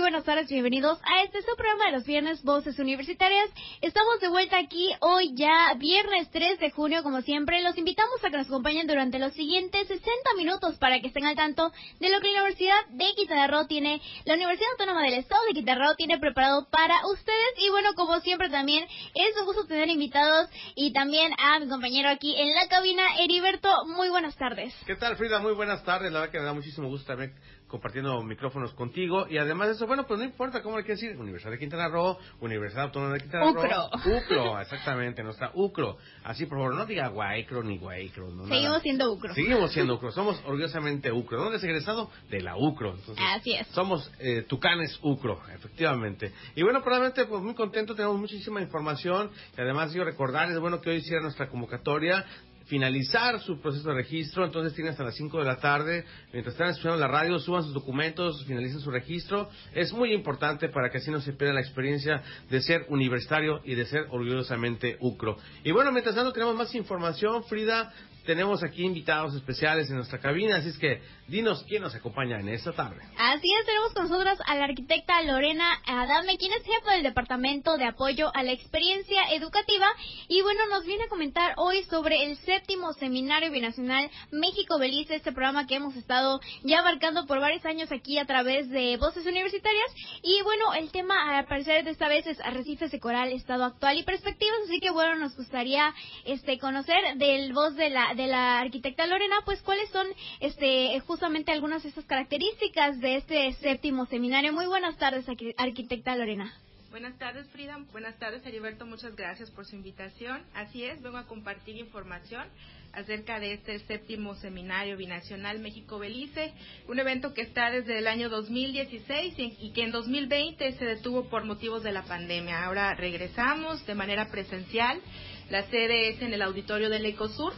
Buenas tardes, bienvenidos a este su programa de los viernes Voces Universitarias. Estamos de vuelta aquí hoy ya, viernes 3 de junio, como siempre. Los invitamos a que nos acompañen durante los siguientes 60 minutos para que estén al tanto de lo que la Universidad de Quintana tiene, la Universidad Autónoma del Estado de Quintana tiene preparado para ustedes. Y bueno, como siempre también es un gusto tener invitados y también a mi compañero aquí en la cabina, Heriberto. Muy buenas tardes. ¿Qué tal, Frida? Muy buenas tardes. La verdad que me da muchísimo gusto también compartiendo micrófonos contigo. Y además de eso, bueno, pues no importa cómo le quieres decir, Universidad de Quintana Roo, Universidad Autónoma de Quintana Roo. UCRO. UCRO, exactamente, nuestra UCRO. Así, por favor, no diga Guaycro ni Guaycro. No, Seguimos nada. siendo UCRO. Seguimos siendo UCRO. Somos orgullosamente UCRO. ¿Dónde es egresado? De la UCRO. Entonces, Así es. Somos eh, tucanes UCRO, efectivamente. Y bueno, probablemente, pues muy contento, tenemos muchísima información. Y además, yo recordarles, bueno, que hoy hiciera nuestra convocatoria finalizar su proceso de registro, entonces tiene hasta las 5 de la tarde, mientras están escuchando la radio, suban sus documentos, finalicen su registro. Es muy importante para que así no se pierda la experiencia de ser universitario y de ser orgullosamente UCRO. Y bueno, mientras tanto tenemos más información, Frida, tenemos aquí invitados especiales en nuestra cabina, así es que dinos quién nos acompaña en esta tarde. Así es, tenemos con nosotros a la arquitecta Lorena Adame, quien es jefa del Departamento de Apoyo a la Experiencia Educativa. Y bueno, nos viene a comentar hoy sobre el séptimo Seminario Binacional México-Belice, este programa que hemos estado ya abarcando por varios años aquí a través de Voces Universitarias. Y bueno, el tema, al parecer, de esta vez es arrecifes de coral, estado actual y perspectivas. Así que bueno, nos gustaría este conocer del voz de la, de la arquitecta Lorena, pues cuáles son este justamente algunas de esas características de este séptimo seminario. Muy buenas tardes, arqui- arquitecta Lorena. Buenas tardes, Frida. Buenas tardes, Heriberto. Muchas gracias por su invitación. Así es, vengo a compartir información acerca de este séptimo seminario binacional México-Belice, un evento que está desde el año 2016 y, y que en 2020 se detuvo por motivos de la pandemia. Ahora regresamos de manera presencial. La sede es en el auditorio del Ecosur,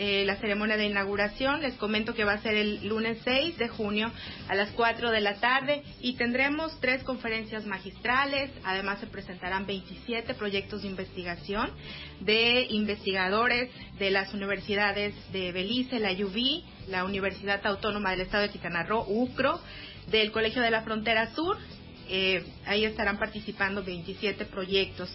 eh, la ceremonia de inauguración. Les comento que va a ser el lunes 6 de junio a las 4 de la tarde y tendremos tres conferencias magistrales. Además se presentarán 27 proyectos de investigación de investigadores de las universidades de Belice, la UV, la Universidad Autónoma del Estado de Quintana Roo, UCRO, del Colegio de la Frontera Sur. Eh, ahí estarán participando 27 proyectos.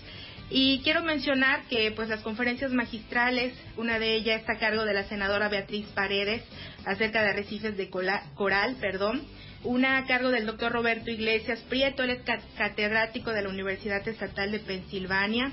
Y quiero mencionar que pues las conferencias magistrales, una de ellas está a cargo de la senadora Beatriz Paredes acerca de arrecifes de coral, perdón, una a cargo del doctor Roberto Iglesias Prieto, él es ca- catedrático de la Universidad Estatal de Pensilvania,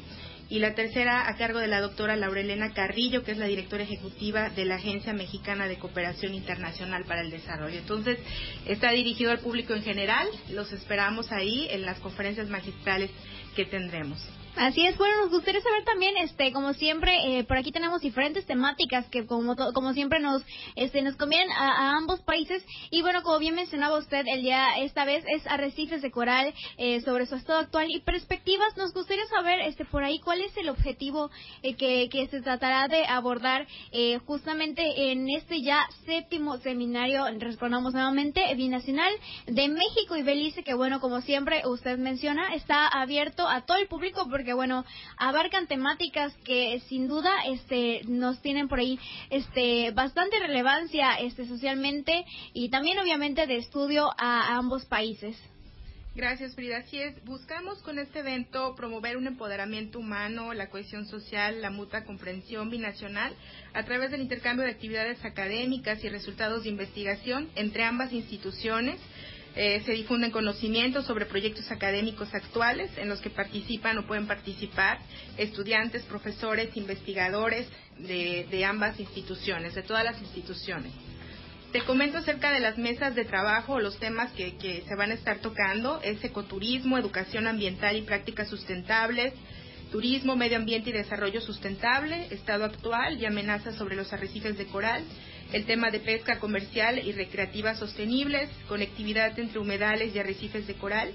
y la tercera a cargo de la doctora Laurelena Carrillo, que es la directora ejecutiva de la Agencia Mexicana de Cooperación Internacional para el Desarrollo. Entonces, está dirigido al público en general, los esperamos ahí en las conferencias magistrales que tendremos. Así es, bueno, nos gustaría saber también, este, como siempre, eh, por aquí tenemos diferentes temáticas que como como siempre nos, este, nos convienen a, a ambos países y bueno, como bien mencionaba usted, el día esta vez es arrecifes de coral eh, sobre su estado actual y perspectivas. Nos gustaría saber, este, por ahí cuál es el objetivo eh, que, que se tratará de abordar eh, justamente en este ya séptimo seminario, respondamos nuevamente, binacional de México y Belice, que bueno, como siempre usted menciona, está abierto a todo el público porque bueno, abarcan temáticas que sin duda este nos tienen por ahí este bastante relevancia este socialmente y también obviamente de estudio a, a ambos países. Gracias, Frida. Así es, buscamos con este evento promover un empoderamiento humano, la cohesión social, la mutua comprensión binacional a través del intercambio de actividades académicas y resultados de investigación entre ambas instituciones. Eh, se difunden conocimientos sobre proyectos académicos actuales en los que participan o pueden participar estudiantes, profesores, investigadores de, ambas instituciones, de todas las instituciones. Te comento acerca de las mesas de trabajo los temas que, que se van a estar tocando. Es ecoturismo, educación ambiental y prácticas sustentables, turismo, medio ambiente y desarrollo sustentable, estado actual y amenazas sobre los arrecifes de coral, el tema de pesca comercial y recreativa sostenibles, conectividad entre humedales y arrecifes de coral,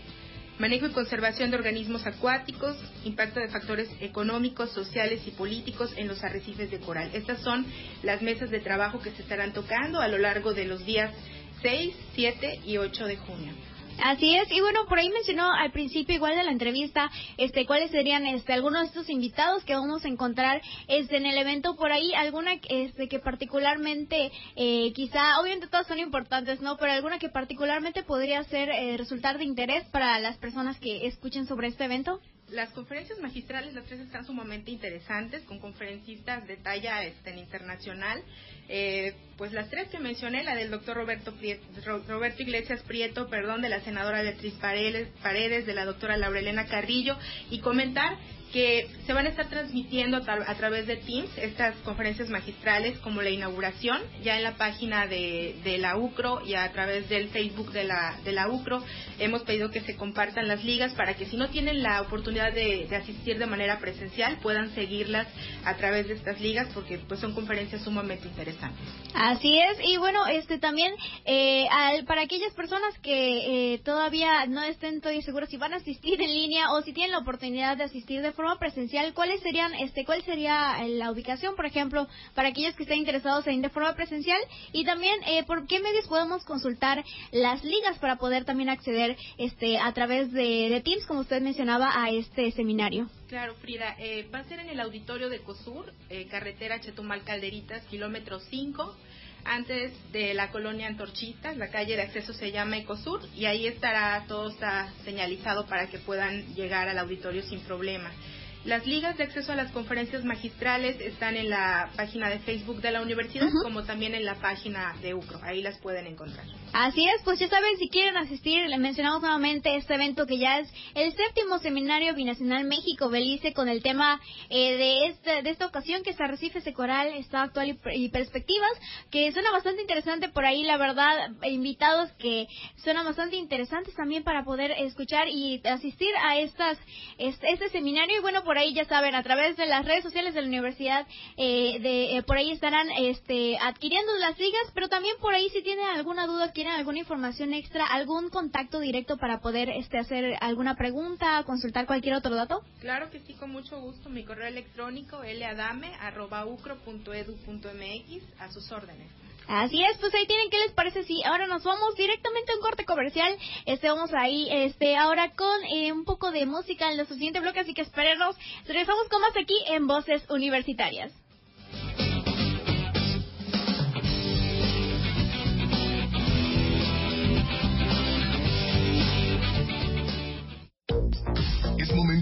manejo y conservación de organismos acuáticos, impacto de factores económicos, sociales y políticos en los arrecifes de coral. Estas son las mesas de trabajo que se estarán tocando a lo largo de los días 6, 7 y 8 de junio. Así es, y bueno, por ahí mencionó al principio igual de la entrevista, este, cuáles serían, este, algunos de estos invitados que vamos a encontrar, este, en el evento, por ahí alguna, este, que particularmente, eh, quizá, obviamente todas son importantes, ¿no? Pero alguna que particularmente podría ser, eh, resultar de interés para las personas que escuchen sobre este evento las conferencias magistrales, las tres están sumamente interesantes, con conferencistas de talla este, internacional. Eh, pues las tres que mencioné, la del doctor Roberto, Roberto Iglesias Prieto, perdón, de la senadora Beatriz Paredes, de la doctora Laurelena Carrillo, y comentar que se van a estar transmitiendo a través de Teams estas conferencias magistrales como la inauguración ya en la página de, de, la UCRO y a través del Facebook de la, de la UCRO hemos pedido que se compartan las ligas para que si no tienen la oportunidad de, asistir de manera presencial puedan seguirlas a través de estas ligas porque pues son conferencias sumamente interesantes. Así es y bueno este también eh, para aquellas personas que eh, todavía no estén todavía seguros si van a asistir en línea o si tienen la oportunidad de asistir de forma presencial, ¿cuáles serían, este, cuál sería eh, la ubicación, por ejemplo, para aquellos que estén interesados en de forma presencial? Y también, eh, ¿por qué medios podemos consultar las ligas para poder también acceder, este, a través de, Teams, como usted mencionaba, a este seminario? Claro, Frida, eh, va a ser en el auditorio de COSUR, carretera Chetumal Calderitas, kilómetro 5 antes de la colonia Antorchistas, la calle de acceso se llama Ecosur y ahí estará todo está señalizado para que puedan llegar al auditorio sin problema. Las ligas de acceso a las conferencias magistrales están en la página de Facebook de la universidad, como también en la página de UCRO. Ahí las pueden encontrar. Así es, pues ya saben, si quieren asistir, le mencionamos nuevamente este evento que ya es el séptimo Seminario Binacional México-Belice con el tema eh, de, este, de esta ocasión que es Arrecifes de Coral, Estado Actual y, Perspectivas, que suena bastante interesante por ahí, la verdad, invitados que suenan bastante interesantes también para poder escuchar y asistir a estas este, este seminario. Y bueno, por por ahí ya saben, a través de las redes sociales de la universidad, eh, de, eh, por ahí estarán este, adquiriendo las ligas, pero también por ahí si tienen alguna duda, quieren alguna información extra, algún contacto directo para poder este, hacer alguna pregunta, consultar cualquier otro dato. Claro que sí, con mucho gusto. Mi correo electrónico ladame.ucro.edu.mx a sus órdenes. Así es, pues ahí tienen qué les parece si ahora nos vamos directamente a un corte comercial. Este vamos ahí este ahora con eh, un poco de música en los siguiente bloque, así que espérenos. Regresamos con más aquí en Voces Universitarias.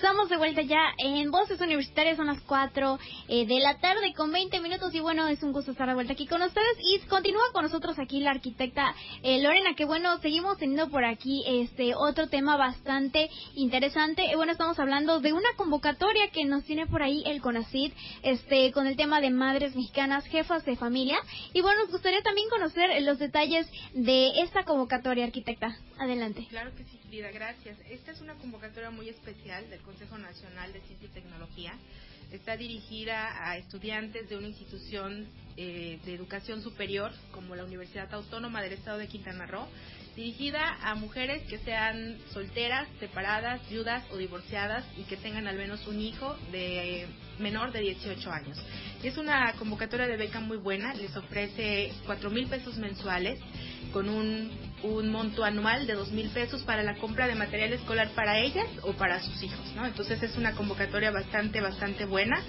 empieza de vuelta ya en Voces Universitarias, son las 4 eh, de la tarde con 20 minutos y bueno, es un gusto estar de vuelta aquí con ustedes y continúa con nosotros aquí la arquitecta eh, Lorena, que bueno, seguimos teniendo por aquí este otro tema bastante interesante. Eh, bueno, estamos hablando de una convocatoria que nos tiene por ahí el CONACID, este, con el tema de madres mexicanas, jefas de familia y bueno, nos gustaría también conocer los detalles de esta convocatoria, arquitecta. Adelante. Claro que sí, Frida, gracias. Esta es una convocatoria muy especial del Consejo Nacional de Ciencia y Tecnología. Está dirigida a estudiantes de una institución eh, de educación superior como la Universidad Autónoma del Estado de Quintana Roo, dirigida a mujeres que sean solteras, separadas, viudas o divorciadas y que tengan al menos un hijo de menor de 18 años. Es una convocatoria de beca muy buena, les ofrece 4 mil pesos mensuales con un, un monto anual de 2 mil pesos para la compra de material escolar para ellas o para sus hijos, ¿no? Entonces es una convocatoria bastante, bastante buena.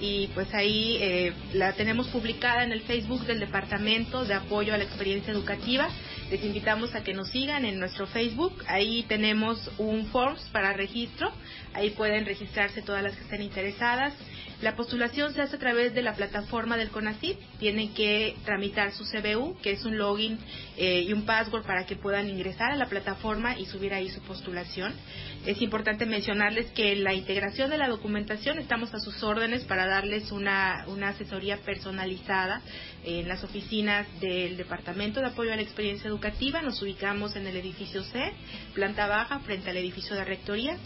y pues ahí eh, la tenemos publicada en el Facebook del Departamento de Apoyo a la Experiencia Educativa. Les invitamos a que nos sigan en nuestro Facebook. Ahí tenemos un forms para registro. Ahí pueden registrarse todas las que estén interesadas. La postulación se hace a través de la plataforma del CONACYT. Tienen que tramitar su CBU, que es un login eh, y un password para que puedan ingresar a la plataforma y subir ahí su postulación. Es importante mencionarles que la integración de la documentación estamos a sus órdenes para darles una, una asesoría personalizada en las oficinas del Departamento de Apoyo a la Experiencia Educativa. Nos ubicamos en el edificio C, planta baja, frente al edificio de Rectoría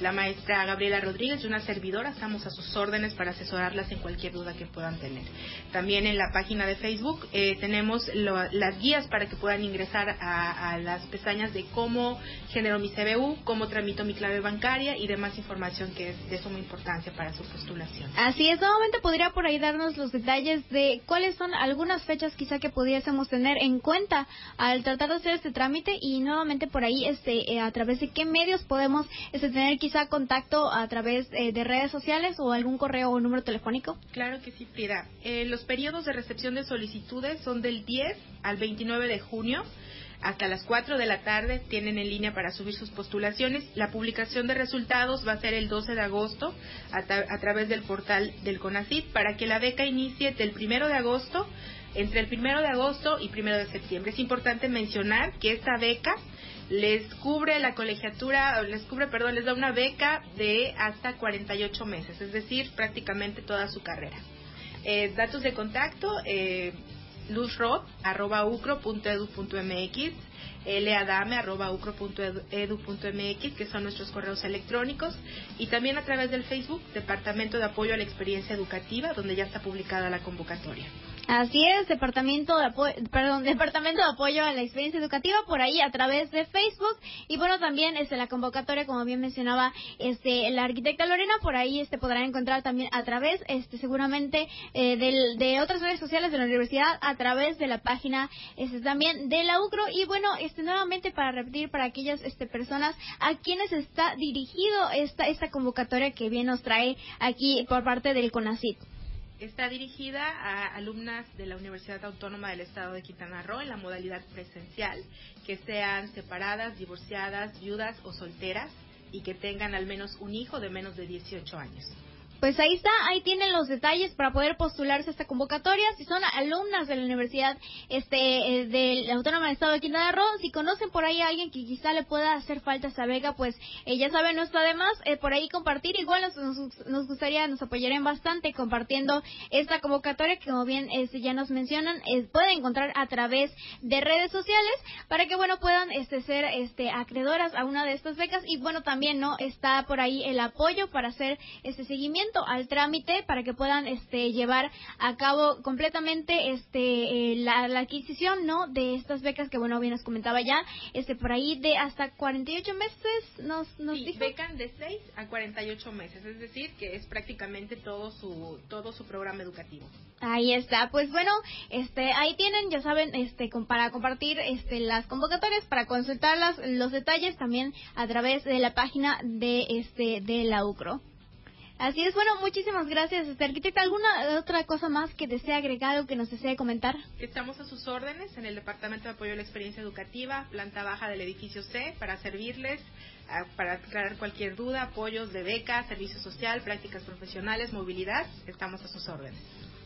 la maestra Gabriela Rodríguez y una servidora. Estamos a sus órdenes para asesorarlas en cualquier duda que puedan tener. También en la página de Facebook eh, tenemos las guías para que puedan ingresar a, las pestañas de cómo genero mi CBU, cómo tramito mi clave bancaria y demás información que es de suma importancia para su postulación. Así es, nuevamente podría por ahí darnos los detalles de cuáles son algunas fechas quizá que pudiésemos tener en cuenta al tratar de hacer este trámite y nuevamente por ahí este eh, a través de qué medios podemos este, tener quizá contacto a través eh, de redes sociales o algún correo o número telefónico? Claro que sí, Frida. Eh, los periodos de recepción de solicitudes son del 10 al 29 de junio. Hasta las 4 de la tarde tienen en línea para subir sus postulaciones. La publicación de resultados va a ser el 12 de agosto a, a través del portal del CONACID para que la beca inicie del 1 de agosto entre el 1 de agosto y 1 de septiembre. Es importante mencionar que esta beca les cubre la colegiatura, les cubre, perdón, les da una beca de hasta 48 meses, es decir, prácticamente toda su carrera. Eh, datos de contacto, eh, luzrod.ucro.edu.mx, leadame.ucro.edu.mx, que son nuestros correos electrónicos, y también a través del Facebook, Departamento de Apoyo a la Experiencia Educativa, donde ya está publicada la convocatoria. Así es, Departamento de, Apoyo, perdón, Departamento de Apoyo a la Experiencia Educativa, por ahí a través de Facebook. Y bueno, también este, la convocatoria, como bien mencionaba este, la arquitecta Lorena, por ahí este, podrán encontrar también a través, este, seguramente, eh, de otras redes sociales de la universidad, a través de la página este, también de la UCRO. Y bueno, este, nuevamente para repetir para aquellas este, personas a quienes está dirigido esta, esta convocatoria que bien nos trae aquí por parte del CONACIT. Está dirigida a alumnas de la Universidad Autónoma del Estado de Quintana Roo en la modalidad presencial, que sean separadas, divorciadas, viudas o solteras y que tengan al menos un hijo de menos de 18 años. Pues ahí está, ahí tienen los detalles para poder postularse a esta convocatoria. Si son alumnas de la Universidad este, eh, del Autónoma del Estado de Quintana Roo, si conocen por ahí a alguien que quizá le pueda hacer falta esa beca, pues eh, ya saben, no está de más eh, por ahí compartir. Igual nos, nos, gustaría, nos apoyarían bastante compartiendo esta convocatoria que como bien este, ya nos mencionan, pueden encontrar a través de redes sociales para que bueno puedan este, ser este, acreedoras a una de estas becas y bueno también no está por ahí el apoyo para hacer este seguimiento al trámite para que puedan este, llevar a cabo completamente este, eh, la, adquisición no de estas becas que bueno bien nos comentaba ya este por ahí de hasta 48 meses nos nos sí, becan de 6 a 48 meses es decir que es prácticamente todo su todo su programa educativo. Ahí está pues bueno este ahí tienen ya saben este para compartir este las convocatorias para consultar los detalles también a través de la página de este de la UCRO Así es, bueno, muchísimas gracias, este arquitecta. ¿Alguna otra cosa más que desee agregar o que nos desee comentar? Estamos a sus órdenes en el Departamento de Apoyo a la Experiencia Educativa, planta baja del edificio C, para servirles, para aclarar cualquier duda, apoyos de beca, servicio social, prácticas profesionales, movilidad. Estamos a sus órdenes.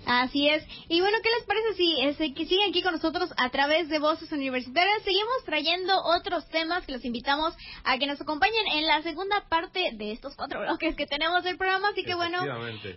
Así es. Y bueno, ¿qué les parece si este, que siguen aquí con nosotros a través de Voces Universitarias? Seguimos trayendo otros temas que los invitamos a que nos acompañen en la segunda parte de estos cuatro bloques que tenemos del programa. Así que bueno,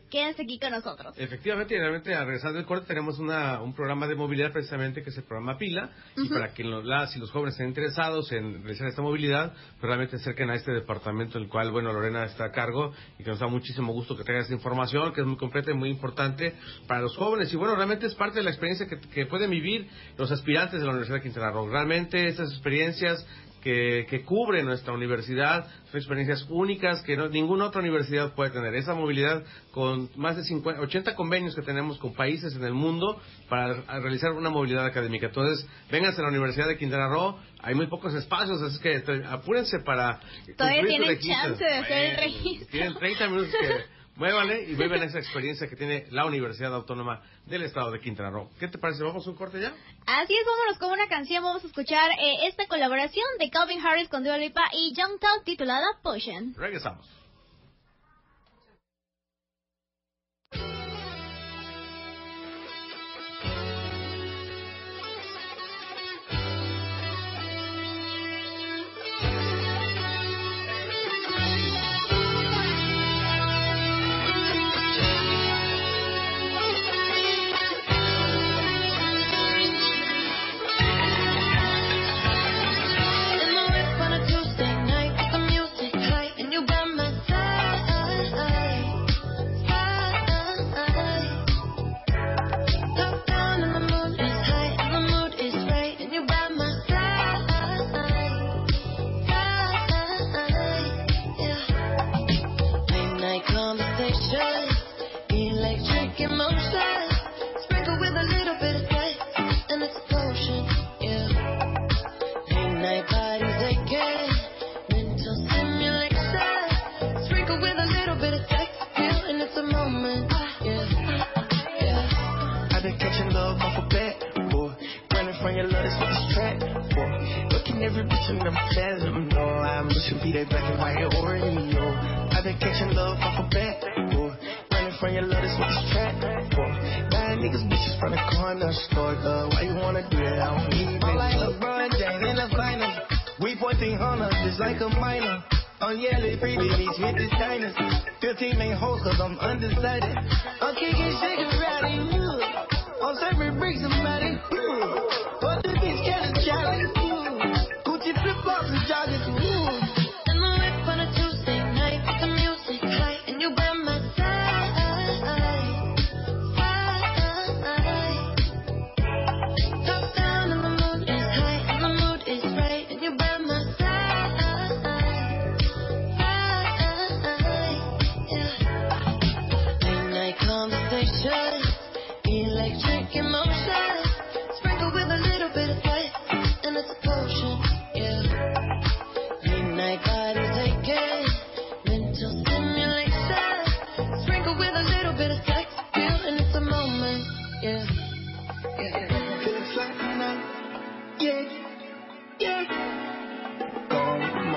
quédense aquí con nosotros. Efectivamente, y realmente al regresar del corte tenemos una, un programa de movilidad precisamente que es el programa Pila. Y para que las y los jóvenes estén interesados en realizar esta movilidad, pues realmente acerquen a este departamento, el cual, bueno, Lorena está a cargo y que nos da muchísimo gusto que traiga esta información, que es muy completa y muy importante para los jóvenes. Y bueno, realmente es parte de la experiencia que, pueden vivir los aspirantes de la Universidad de Quintana Roo. Realmente estas experiencias que, que, cubre nuestra universidad son experiencias únicas que no, ninguna otra universidad puede tener. Esa movilidad con más de 50, 80 convenios que tenemos con países en el mundo para realizar una movilidad académica. Entonces, vénganse a la Universidad de Quintana Roo, hay muy pocos espacios, así que apúrense para... Todavía tienen chance de hacer el registro. Tienen 30 minutos que muévanle y viven esa experiencia que tiene la Universidad Autónoma del Estado de Quintana Roo. ¿Qué te parece? ¿Vamos a un corte ya? Así es, vámonos con una canción. Vamos a escuchar eh, esta colaboración de Calvin Harris con Dua Lipa y Young Tal titulada Potion. Regresamos. you love, that's what this track for. Looking every bitch in the face. no. I'm wishing be that black and white or yo. I've been catching love off a back, boy. Running from your love, that's what this track for. Buying niggas bitches from the corner store, love. Why you wanna do that? I don't need that. like LeBron James in the final. We 1400, just like a minor. On yellow, free babies with this dynasty. 15 main hoes, cause I'm undecided. I'm kicking shit around you.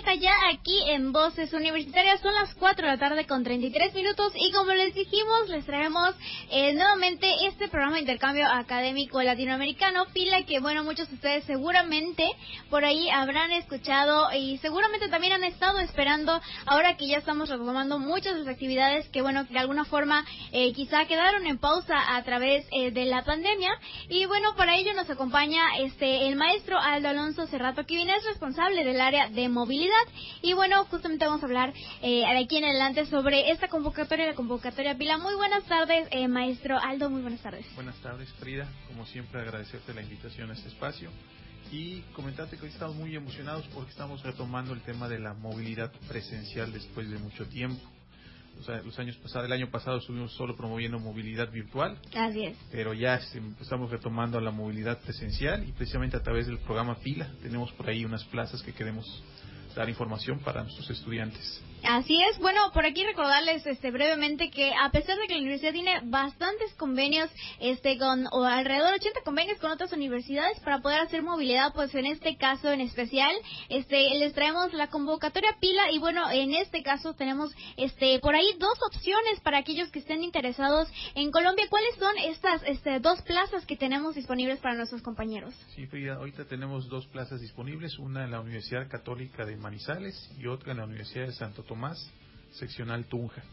Ya aquí en Voces Universitarias. Son las 4 de la tarde con 33 minutos y como les dijimos, les traemos eh, nuevamente este programa de intercambio académico latinoamericano, fila que, bueno, muchos de ustedes seguramente por ahí habrán escuchado y seguramente también han estado esperando ahora que ya estamos retomando muchas de las actividades que, bueno, de alguna forma eh, quizá quedaron en pausa a través eh, de la pandemia. Y bueno, para ello nos acompaña este el maestro Aldo Alonso Cerrato, que viene es responsable del área de de Y bueno, justamente vamos a hablar eh, de aquí en adelante sobre esta convocatoria, la convocatoria Pila. Muy buenas tardes, eh, maestro Aldo, muy buenas tardes. Buenas tardes, Frida. Como siempre, agradecerte la invitación a este espacio y comentarte que hoy estamos muy emocionados porque estamos retomando el tema de la movilidad presencial después de mucho tiempo. Los años pasados, el año pasado estuvimos solo promoviendo movilidad virtual. Así es. Pero ya estamos retomando la movilidad presencial y precisamente a través del programa Pila tenemos por ahí unas plazas que queremos dar información para nuestros estudiantes. Así es. Bueno, por aquí recordarles este brevemente que a pesar de que la universidad tiene bastantes convenios este con o alrededor de 80 convenios con otras universidades para poder hacer movilidad, pues en este caso en especial este les traemos la convocatoria Pila y bueno, en este caso tenemos este por ahí dos opciones para aquellos que estén interesados en Colombia. ¿Cuáles son estas este, dos plazas que tenemos disponibles para nuestros compañeros? Sí, Frida, ahorita tenemos dos plazas disponibles, una en la Universidad Católica de Manizales y otra en la Universidad de Santo Tomás, seccional Tunja.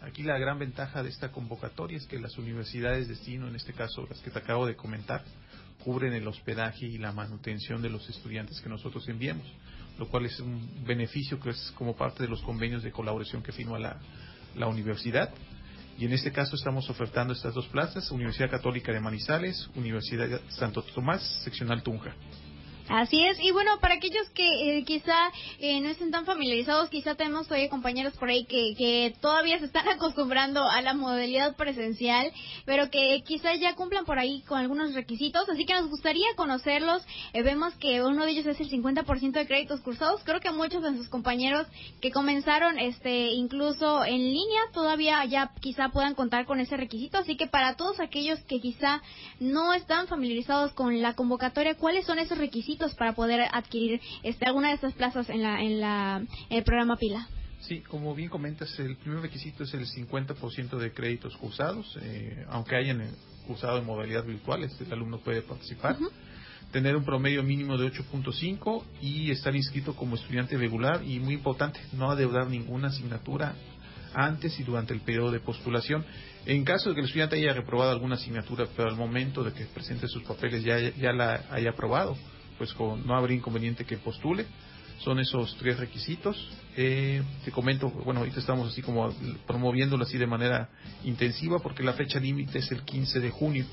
Aquí la gran ventaja de esta convocatoria es que las universidades de destino, en este caso las que te acabo de comentar, cubren el hospedaje y la manutención de los estudiantes que nosotros enviamos, lo cual es un beneficio que es como parte de los convenios de colaboración que firma la, la universidad. Y en este caso estamos ofertando estas dos plazas, Universidad Católica de Manizales, Universidad Santo Tomás, seccional Tunja. Así es, y bueno, para aquellos que eh, quizá eh, no estén tan familiarizados, quizá tenemos todavía compañeros por ahí que, que todavía se están acostumbrando a la modalidad presencial, pero que quizá ya cumplan por ahí con algunos requisitos, así que nos gustaría conocerlos. Eh, vemos que uno de ellos es el 50% de créditos cursados. Creo que muchos de sus compañeros que comenzaron este incluso en línea todavía ya quizá puedan contar con ese requisito, así que para todos aquellos que quizá no están familiarizados con la convocatoria, ¿cuáles son esos requisitos? Para poder adquirir este, alguna de estas plazas en, la, en, la, el programa Pila? Sí, como bien comentas, el primer requisito es el 50% de créditos cursados, eh, aunque hayan eh, cursado en modalidad virtual, este, el alumno puede participar. Tener un promedio mínimo de 8.5 y estar inscrito como estudiante regular y muy importante, no adeudar ninguna asignatura antes y durante el periodo de postulación. En caso de que el estudiante haya reprobado alguna asignatura, pero al momento de que presente sus papeles ya, ya la haya aprobado, pues no habría inconveniente que postule. Son esos tres requisitos. Eh, te comento, bueno, ahorita estamos así como promoviéndolo así de manera intensiva porque la fecha límite es el 15 de junio.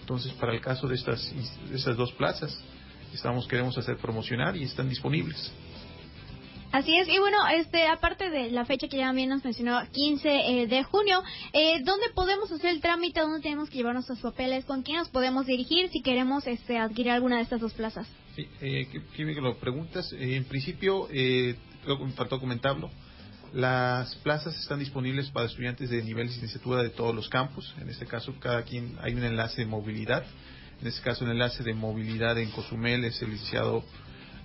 Entonces, para el caso de estas, de estas dos plazas, estamos queremos hacer promocionar y están disponibles. Así es, y bueno, este, aparte de la fecha que ya bien nos mencionó, 15 eh, de junio, eh, ¿dónde podemos hacer el trámite? ¿Dónde tenemos que llevar nuestros papeles? ¿Con quién nos podemos dirigir si queremos este, adquirir alguna de estas dos plazas? Sí, eh, que, lo preguntas. Eh, en principio, eh, me faltó comentarlo. Las plazas están disponibles para estudiantes de nivel de licenciatura de todos los campus. En este caso, cada quien hay un enlace de movilidad. En este caso, el enlace de movilidad en Cozumel es el licenciado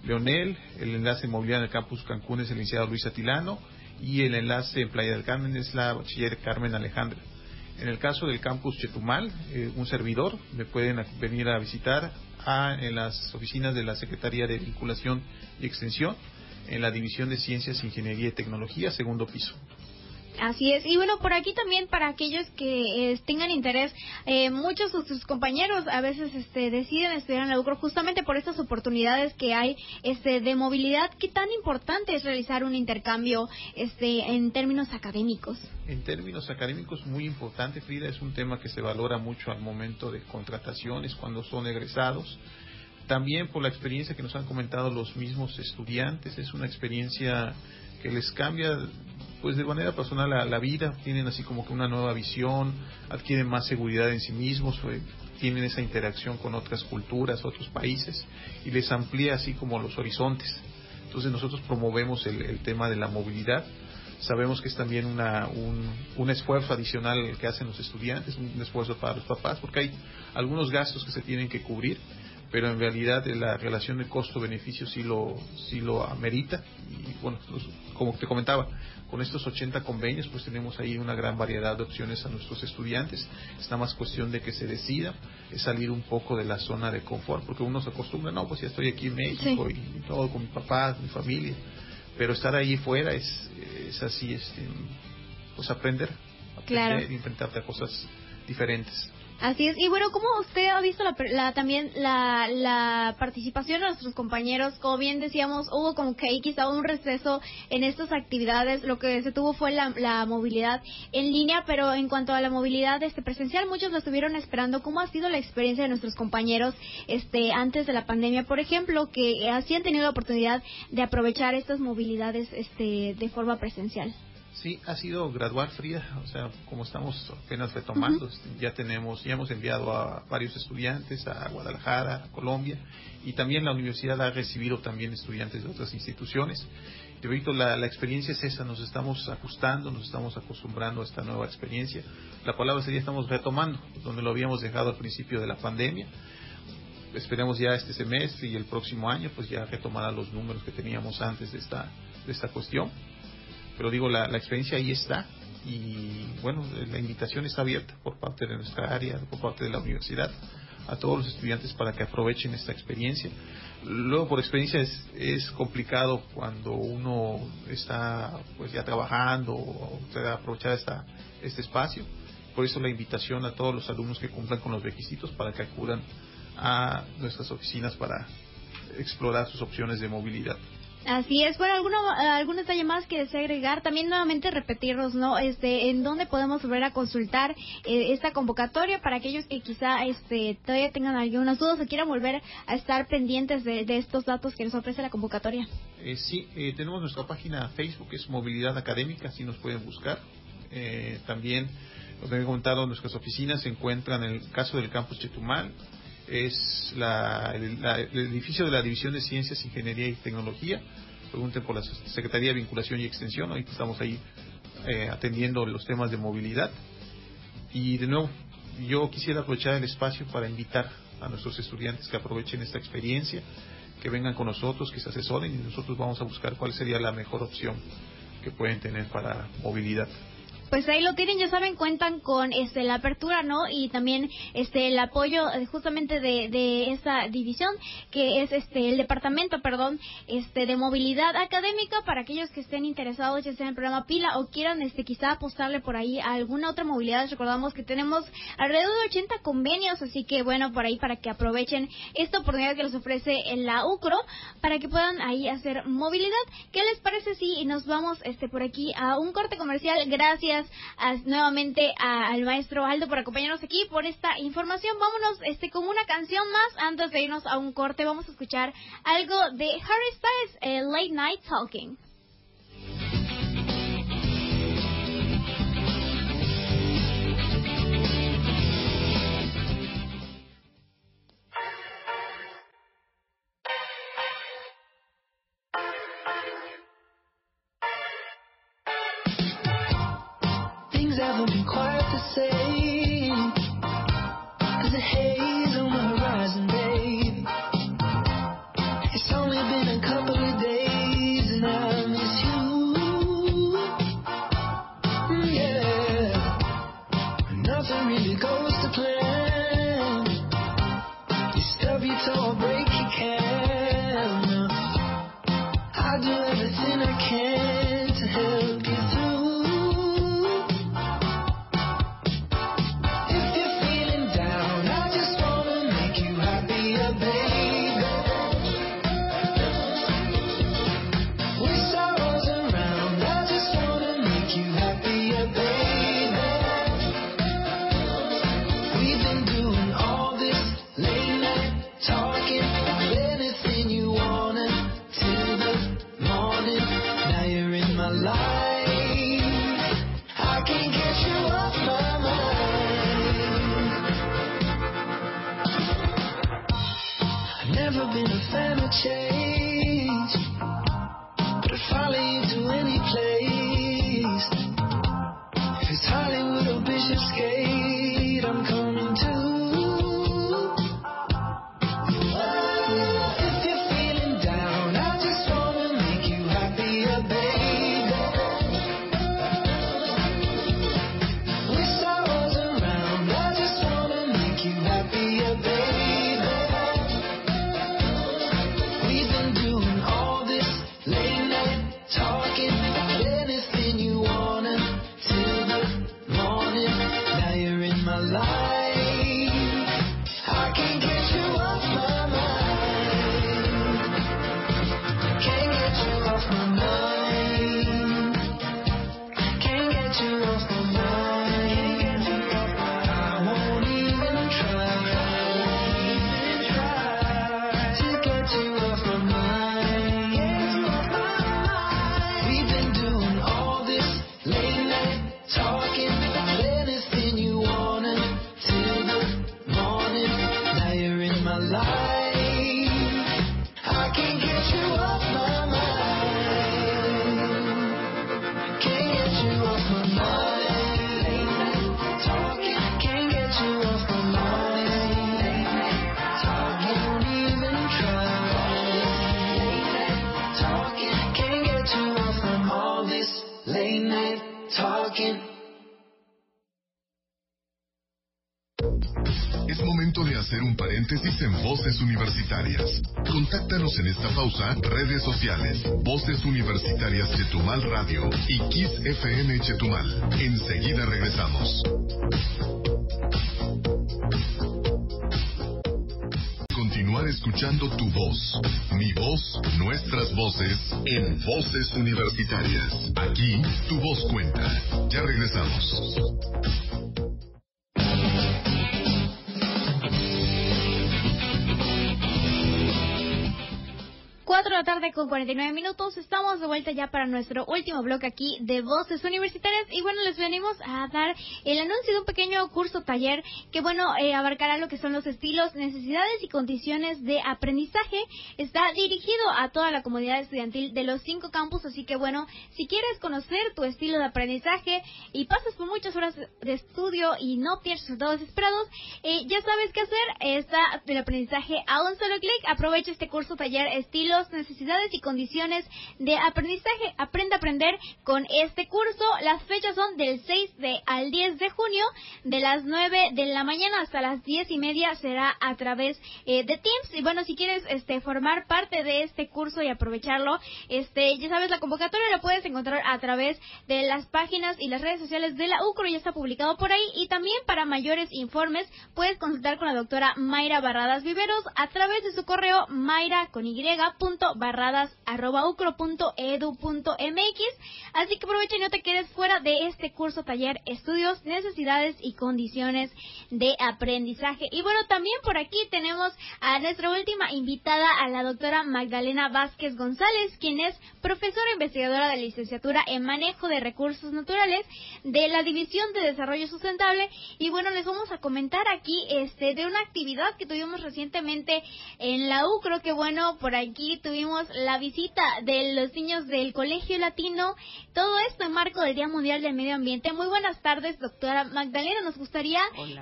Leonel, el enlace de en el campus Cancún es el licenciado Luis Atilano y el enlace en Playa del Carmen es la bachiller Carmen Alejandra. En el caso del campus Chetumal, eh, un servidor, me pueden venir a visitar en las oficinas de la Secretaría de Vinculación y Extensión, en la División de Ciencias, Ingeniería y Tecnología, segundo piso. Así es. Y bueno, por aquí también para aquellos que eh, tengan interés, eh, muchos de sus compañeros a veces este, deciden estudiar en la UCRO justamente por estas oportunidades que hay este, de movilidad. ¿Qué tan importante es realizar un intercambio este, en términos académicos? En términos académicos, muy importante, Frida, es un tema que se valora mucho al momento de contrataciones, cuando son egresados también por la experiencia que nos han comentado los mismos estudiantes, es una experiencia que les cambia pues de manera personal la, vida, tienen así como que una nueva visión, adquieren más seguridad en sí mismos, tienen esa interacción con otras culturas, otros países y les amplía así como los horizontes. Entonces nosotros promovemos el, el tema de la movilidad. Sabemos que es también una, un, un esfuerzo adicional que hacen los estudiantes, un esfuerzo para los papás, porque hay algunos gastos que se tienen que cubrir pero en realidad la relación de costo-beneficio sí lo, sí lo amerita. Y bueno, como te comentaba, con estos 80 convenios, pues tenemos ahí una gran variedad de opciones a nuestros estudiantes. Está más cuestión de que se decida, es salir un poco de la zona de confort, porque uno se acostumbra, no, pues ya estoy aquí en México y, todo con mi papá, mi familia, pero estar ahí fuera es, es así, este, pues aprender, aprender claro. enfrentarte a cosas diferentes. Así es. Y bueno, ¿cómo usted ha visto la, también la, la, participación de nuestros compañeros? Como bien decíamos, hubo como que quizá un receso en estas actividades. Lo que se tuvo fue la, la movilidad en línea, pero en cuanto a la movilidad este presencial, muchos lo estuvieron esperando. ¿Cómo ha sido la experiencia de nuestros compañeros este antes de la pandemia, por ejemplo, que así han tenido la oportunidad de aprovechar estas movilidades este de forma presencial? Sí, ha sido gradual, Frida. O sea, como estamos apenas retomando, ya tenemos, ya hemos enviado a varios estudiantes a Guadalajara, a Colombia, y también la universidad ha recibido también estudiantes de otras instituciones. Te la, la experiencia es esa, nos estamos ajustando, nos estamos acostumbrando a esta nueva experiencia. La palabra sería estamos retomando, donde lo habíamos dejado al principio de la pandemia. Esperemos ya este semestre y el próximo año, pues ya retomar a los números que teníamos antes de esta, de esta cuestión pero digo, la, la experiencia ahí está y bueno, la invitación está abierta por parte de nuestra área, por parte de la universidad, a todos los estudiantes para que aprovechen esta experiencia. Luego, por experiencia, es, es complicado cuando uno está pues ya trabajando o aprovechar esta, este espacio. Por eso la invitación a todos los alumnos que cumplan con los requisitos para que acudan a nuestras oficinas para explorar sus opciones de movilidad. Así es. Bueno, ¿alguno, algún detalle más que desea agregar? También nuevamente repetirnos, ¿no? Este, ¿En dónde podemos volver a consultar eh, esta convocatoria para aquellos que quizá este, todavía tengan algunas dudas o quieran volver a estar pendientes de, estos datos que nos ofrece la convocatoria? Eh, sí, eh, tenemos nuestra página Facebook, es Movilidad Académica, así nos pueden buscar. Eh, también, como he comentado, nuestras oficinas se encuentran en el caso del campus Chetumal, es el, edificio de la División de Ciencias, Ingeniería y Tecnología. Pregunten por la Secretaría de Vinculación y Extensión. Ahorita estamos ahí eh, atendiendo los temas de movilidad. Y de nuevo, yo quisiera aprovechar el espacio para invitar a nuestros estudiantes que aprovechen esta experiencia, que vengan con nosotros, que se asesoren y nosotros vamos a buscar cuál sería la mejor opción que pueden tener para movilidad pues ahí lo tienen, ya saben, cuentan con este la apertura, ¿no? Y también este el apoyo eh, justamente de, de esa división que es este el departamento, perdón, este de movilidad académica para aquellos que estén interesados ya sea en el programa Pila o quieran este quizá apostarle por ahí a alguna otra movilidad. Recordamos que tenemos alrededor de 80 convenios, así que bueno, por ahí para que aprovechen esta oportunidad que les ofrece la UCRO para que puedan ahí hacer movilidad. ¿Qué les parece si nos vamos este por aquí a un corte comercial? Gracias nuevamente al maestro Aldo por acompañarnos aquí por esta información. Vámonos este con una canción más antes de irnos a un corte. Vamos a escuchar algo de Harry Styles, eh, Late Night Talking. nothing really goes to plan. En esta pausa, redes sociales, Voces Universitarias Chetumal Radio y Kiss FM Chetumal. Enseguida regresamos. Continuar escuchando tu voz, mi voz, nuestras voces en Voces Universitarias. Aquí tu voz cuenta. Ya regresamos. Tarde con 49 minutos. Estamos de vuelta ya para nuestro último bloque aquí de Voces Universitarias. Y bueno, les venimos a dar el anuncio de un pequeño curso taller que, bueno, eh, abarcará lo que son los estilos, necesidades y condiciones de aprendizaje. Está dirigido a toda la comunidad estudiantil de los cinco campus. Así que, bueno, si quieres conocer tu estilo de aprendizaje y pasas por muchas horas de estudio y no tienes resultados esperados, eh, ya sabes qué hacer. Está el aprendizaje a un solo clic. Aprovecha este curso taller estilos necesidades y condiciones de aprendizaje. Aprende a aprender con este curso. Las fechas son del 6 de, al 10 de junio, de las 9 de la mañana hasta las 10 y media será a través eh, de Teams. Y bueno, si quieres este, formar parte de este curso y aprovecharlo, este, ya sabes, la convocatoria la puedes encontrar a través de las páginas y las redes sociales de la UCRO, ya está publicado por ahí. Y también para mayores informes puedes consultar con la doctora Mayra Barradas Viveros a través de su correo mayra con y barradas.ucro.edu.mx. Así que aprovecha y no te quedes fuera de este curso taller Estudios, Necesidades y Condiciones de Aprendizaje. Y bueno, también por aquí tenemos a nuestra última invitada, a la doctora Magdalena Vázquez González, quien es profesora investigadora de licenciatura en Manejo de Recursos Naturales de la División de Desarrollo Sustentable. Y bueno, les vamos a comentar aquí este de una actividad que tuvimos recientemente en la UCRO, que bueno, por aquí tuvimos la visita de los niños del Colegio Latino, todo esto en marco del Día Mundial del Medio Ambiente. Muy buenas tardes, doctora Magdalena. Nos gustaría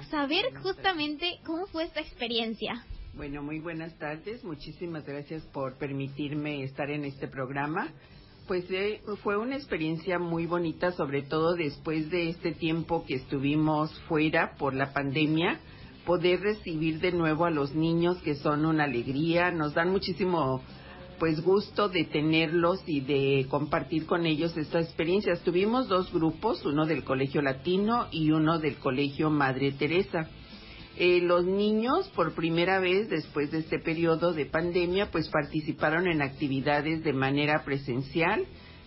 saber justamente cómo fue esta experiencia. Bueno, muy buenas tardes. Muchísimas gracias por permitirme estar en este programa. Pues eh, fue una experiencia muy bonita, sobre todo después de este tiempo que estuvimos fuera por la pandemia poder recibir de nuevo a los niños que son una alegría, nos dan muchísimo pues gusto de tenerlos y de compartir con ellos estas experiencias. Tuvimos dos grupos, uno del Colegio Latino y uno del Colegio Madre Teresa. Eh, los niños, por primera vez después de este periodo de pandemia, pues participaron en actividades de manera presencial.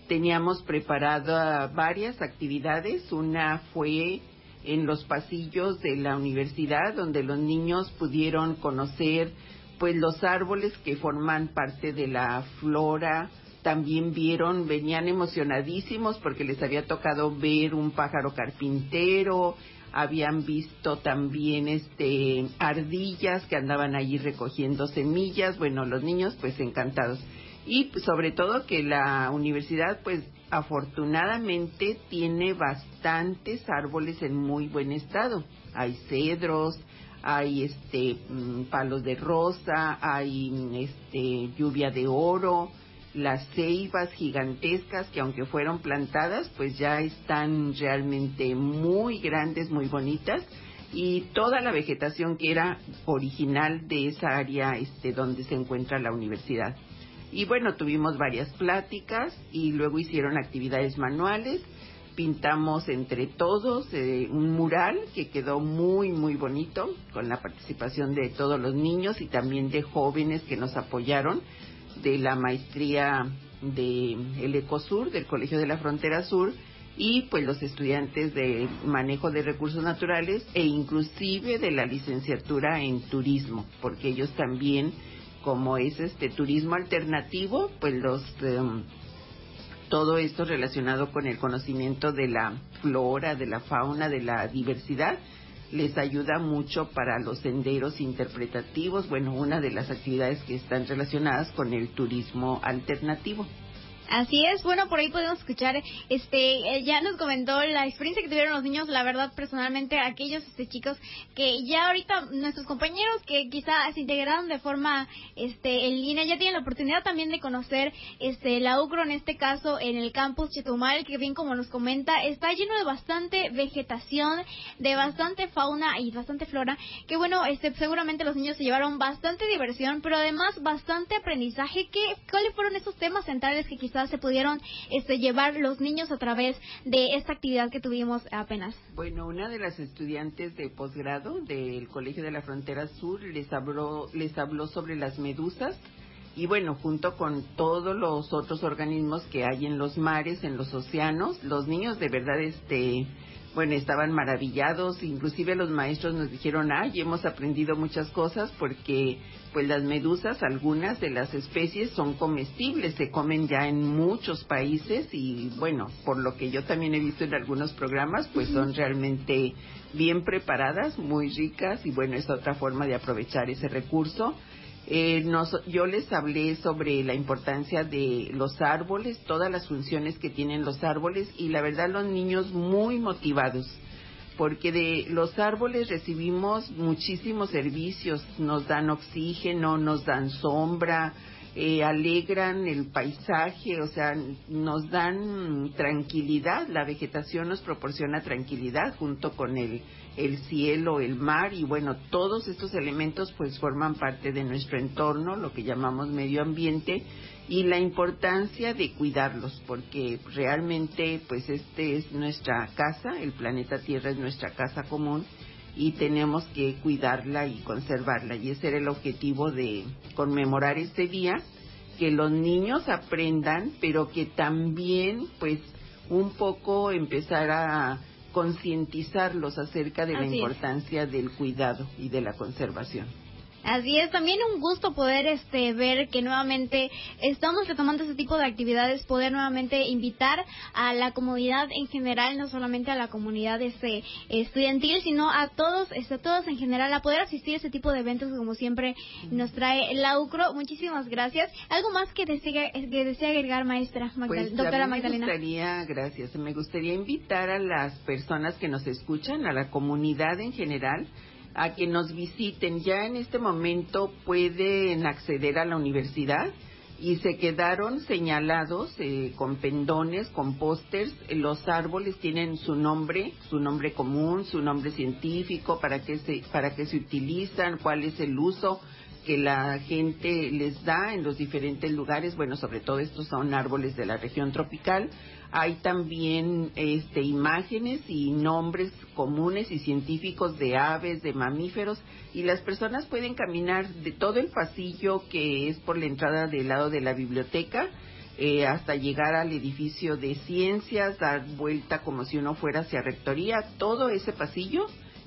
Teníamos preparadas varias actividades. Una fue en los pasillos de la universidad, donde los niños pudieron conocer pues los árboles que forman parte de la flora, también vieron, venían emocionadísimos porque les había tocado ver un pájaro carpintero, habían visto también este ardillas que andaban allí recogiendo semillas, bueno, los niños pues encantados. Y sobre todo que la universidad pues afortunadamente tiene bastantes árboles en muy buen estado. Hay cedros, hay este mm, palos de rosa, hay este lluvia de oro, las ceibas gigantescas que aunque fueron plantadas, pues ya están realmente muy grandes, muy bonitas y toda la vegetación que era original de esa área este donde se encuentra la universidad. Y bueno, tuvimos varias pláticas y luego hicieron actividades manuales pintamos entre todos eh, un mural que quedó muy, muy bonito con la participación de todos los niños y también de jóvenes que nos apoyaron de la maestría de el Ecosur, del Colegio de la Frontera Sur, y pues los estudiantes de manejo de recursos naturales e inclusive de la licenciatura en turismo, porque ellos también, como es este turismo alternativo, pues los em, todo esto relacionado con el conocimiento de la flora, de la fauna, de la diversidad, les ayuda mucho para los senderos interpretativos, bueno, una de las actividades que están relacionadas con el turismo alternativo. Así es, bueno, por ahí podemos escuchar, este, eh, ya nos comentó la experiencia que tuvieron los niños, la verdad, personalmente, aquellos este, chicos que ya ahorita, nuestros compañeros que quizá se integraron de forma, este, en línea, ya tienen la oportunidad también de conocer, este, la UCRO, en este caso, en el campus Chetumal, que bien como nos comenta, está lleno de bastante vegetación, de bastante fauna y bastante flora, que bueno, este, seguramente los niños se llevaron bastante diversión, pero además bastante aprendizaje, ¿Qué, ¿cuáles fueron esos temas centrales que quizás se pudieron este, llevar los niños a través de esta actividad que tuvimos apenas? Bueno, una de las estudiantes de posgrado del Colegio de la Frontera Sur les habló, les habló sobre las medusas y bueno, junto con todos los otros organismos que hay en los mares, en los océanos, los niños de verdad este bueno, estaban maravillados, inclusive los maestros nos dijeron, ay, hemos aprendido muchas cosas porque pues las medusas, algunas de las especies son comestibles, se comen ya en muchos países y bueno, por lo que yo también he visto en algunos programas, pues son realmente bien preparadas, muy ricas y bueno, es otra forma de aprovechar ese recurso. Eh, yo les hablé sobre la importancia de los árboles, todas las funciones que tienen los árboles y la verdad los niños muy motivados porque de los árboles recibimos muchísimos servicios, nos dan oxígeno, nos dan sombra, eh, alegran el paisaje, o sea, nos dan tranquilidad, la vegetación nos proporciona tranquilidad junto con el, el cielo, el mar y bueno, todos estos elementos pues forman parte de nuestro entorno, lo que llamamos medio ambiente y la importancia de cuidarlos porque realmente pues este es nuestra casa, el planeta Tierra es nuestra casa común y tenemos que cuidarla y conservarla. Y ese era el objetivo de conmemorar este día, que los niños aprendan, pero que también pues un poco empezar a concientizarlos acerca de la importancia del cuidado y de la conservación. Así es, también un gusto poder este ver que nuevamente estamos retomando ese tipo de actividades, poder nuevamente invitar a la comunidad en general, no solamente a la comunidad este estudiantil, sino a todos, este, todos en general a poder asistir a ese tipo de eventos como siempre nos trae la UCRO. Muchísimas gracias. ¿Algo más que desea, que desea agregar, maestra pues, doctora Magdalena? Me gustaría, gracias, me gustaría invitar a las personas que nos escuchan, a la comunidad en general, a que nos visiten. Ya en este momento pueden acceder a la universidad y se quedaron señalados eh, con pendones, con pósters. Los árboles tienen su nombre, su nombre común, su nombre científico, para qué se, para qué se utilizan, cuál es el uso que la gente les da en los diferentes lugares. Bueno, sobre todo estos son árboles de la región tropical. Hay también este, imágenes y nombres comunes y científicos de aves, de mamíferos, y las personas pueden caminar de todo el pasillo que es por la entrada del lado de la biblioteca eh, hasta llegar al edificio de ciencias, dar vuelta como si uno fuera hacia rectoría. Todo ese pasillo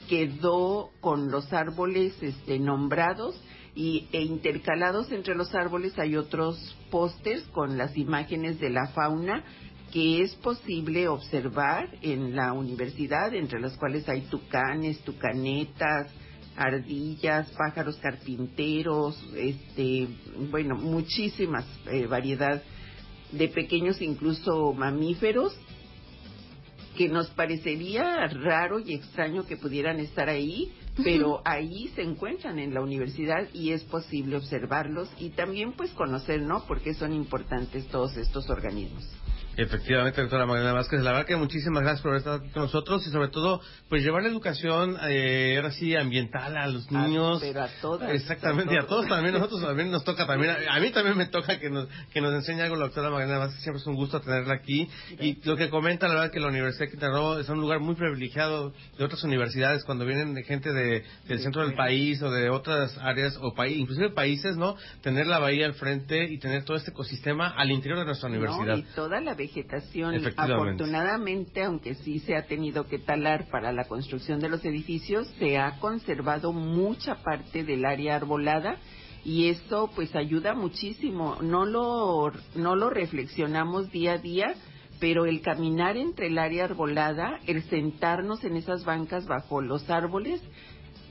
quedó con los árboles este, nombrados y, e intercalados entre los árboles hay otros pósters con las imágenes de la fauna que es posible observar en la universidad, entre las cuales hay tucanes, tucanetas, ardillas, pájaros carpinteros, este, bueno, muchísimas eh, variedad de pequeños incluso mamíferos que nos parecería raro y extraño que pudieran estar ahí, pero ahí se encuentran en la universidad y es posible observarlos y también pues conocer, ¿no? Porque son importantes todos estos organismos. Efectivamente, doctora Magdalena Vázquez, la verdad que muchísimas gracias por estar aquí con nosotros y sobre todo, pues llevar la educación, eh, ahora sí, ambiental a los niños. pero a todas. Exactamente, y a todos también, nosotros también nos toca también, a, mí también me toca que nos, que nos enseñe algo la doctora Magdalena Vázquez, siempre es un gusto tenerla aquí. Y lo que comenta, la verdad que la Universidad de Quintana Roo es un lugar muy privilegiado de otras universidades, cuando vienen gente de, del centro del país o de otras áreas o país, inclusive países, ¿no? Tener la bahía al frente y tener todo este ecosistema al interior de nuestra universidad. y toda la vegetación, afortunadamente, aunque sí se ha tenido que talar para la construcción de los edificios, se ha conservado mucha parte del área arbolada y eso pues ayuda muchísimo. No lo, no lo reflexionamos día a día, pero el caminar entre el área arbolada, el sentarnos en esas bancas bajo los árboles,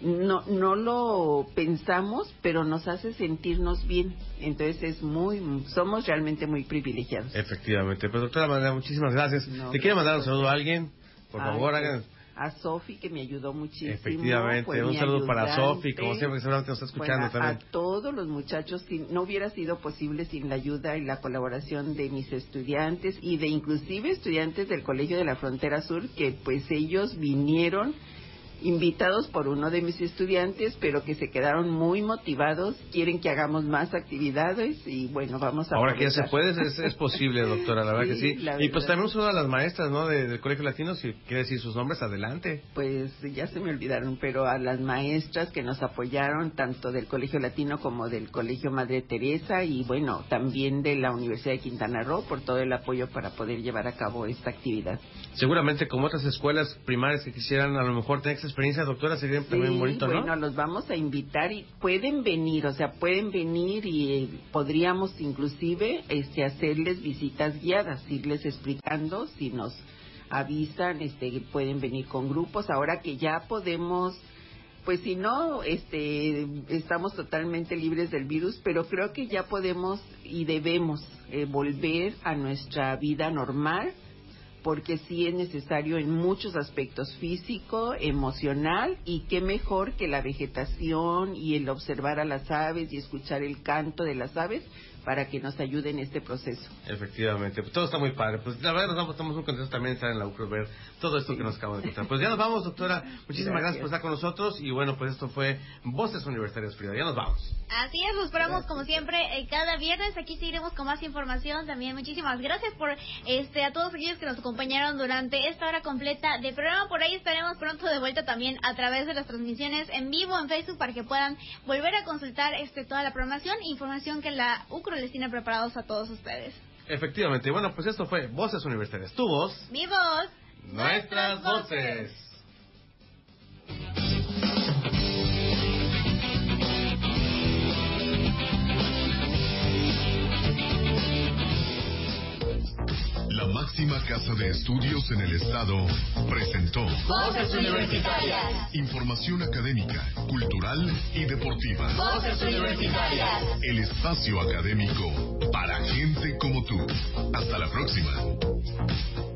no, no lo pensamos, pero nos hace sentirnos bien. Entonces es muy, somos realmente muy privilegiados. Efectivamente. Pues doctora María, muchísimas gracias. ¿Te quiere mandar un saludo a alguien? Por favor, pues, hagan a Sofi que me ayudó muchísimo. Efectivamente, un saludo para Sofi, como siempre seguramente nos está escuchando también. A todos los muchachos, no hubiera sido posible sin la ayuda y la colaboración de mis estudiantes y de inclusive estudiantes del Colegio de la Frontera Sur que pues ellos vinieron invitados por uno de mis estudiantes, pero que se quedaron muy motivados, quieren que hagamos más actividades y bueno, vamos a... Ahora que ya se puede, es, posible, doctora, la verdad que sí. Y pues también una de las maestras, ¿no?, del Colegio Latino, si quiere decir sus nombres, adelante. Pues ya se me olvidaron, pero a las maestras que nos apoyaron, tanto del Colegio Latino como del Colegio Madre Teresa y bueno, también de la Universidad de Quintana Roo por todo el apoyo para poder llevar a cabo esta actividad. Seguramente como otras escuelas primarias que quisieran a lo mejor tener experiencia, doctora, sería muy bonito, ¿no? Bueno, los vamos a invitar y pueden venir, o sea, pueden venir y eh, podríamos inclusive este, hacerles visitas guiadas, irles explicando si nos avisan, este, pueden venir con grupos. Ahora que ya podemos pues si no, este, estamos totalmente libres del virus, pero creo que ya podemos y debemos eh, volver a nuestra vida normal porque sí es necesario en muchos aspectos físico, emocional y qué mejor que la vegetación y el observar a las aves y escuchar el canto de las aves para que nos ayude en este proceso. Efectivamente, pues todo está muy padre. Pues la verdad nos estamos muy contentos también de estar en la UCRO, ver todo esto que nos acaba de contar. Pues ya nos vamos, doctora. Muchísimas gracias. por estar con nosotros. Y bueno, pues esto fue Voces Universitarias Frida. Ya nos vamos. Así es, nos esperamos como siempre eh, cada viernes. Aquí seguiremos con más información también. Muchísimas gracias por este a todos aquellos que nos acompañaron durante esta hora completa de programa. Por ahí estaremos pronto de vuelta también a través de las transmisiones en vivo en Facebook para que puedan volver a consultar este toda la programación e información que la UCRO les tiene preparados a todos ustedes. Efectivamente. Bueno, pues esto fue Voces Universitarias. Tu voz. Mi voz. Nuestras voces. La máxima casa de estudios en el estado presentó Voces Universitarias. Información académica, cultural y deportiva. Voces Universitarias. El espacio académico para gente como tú. Hasta la próxima.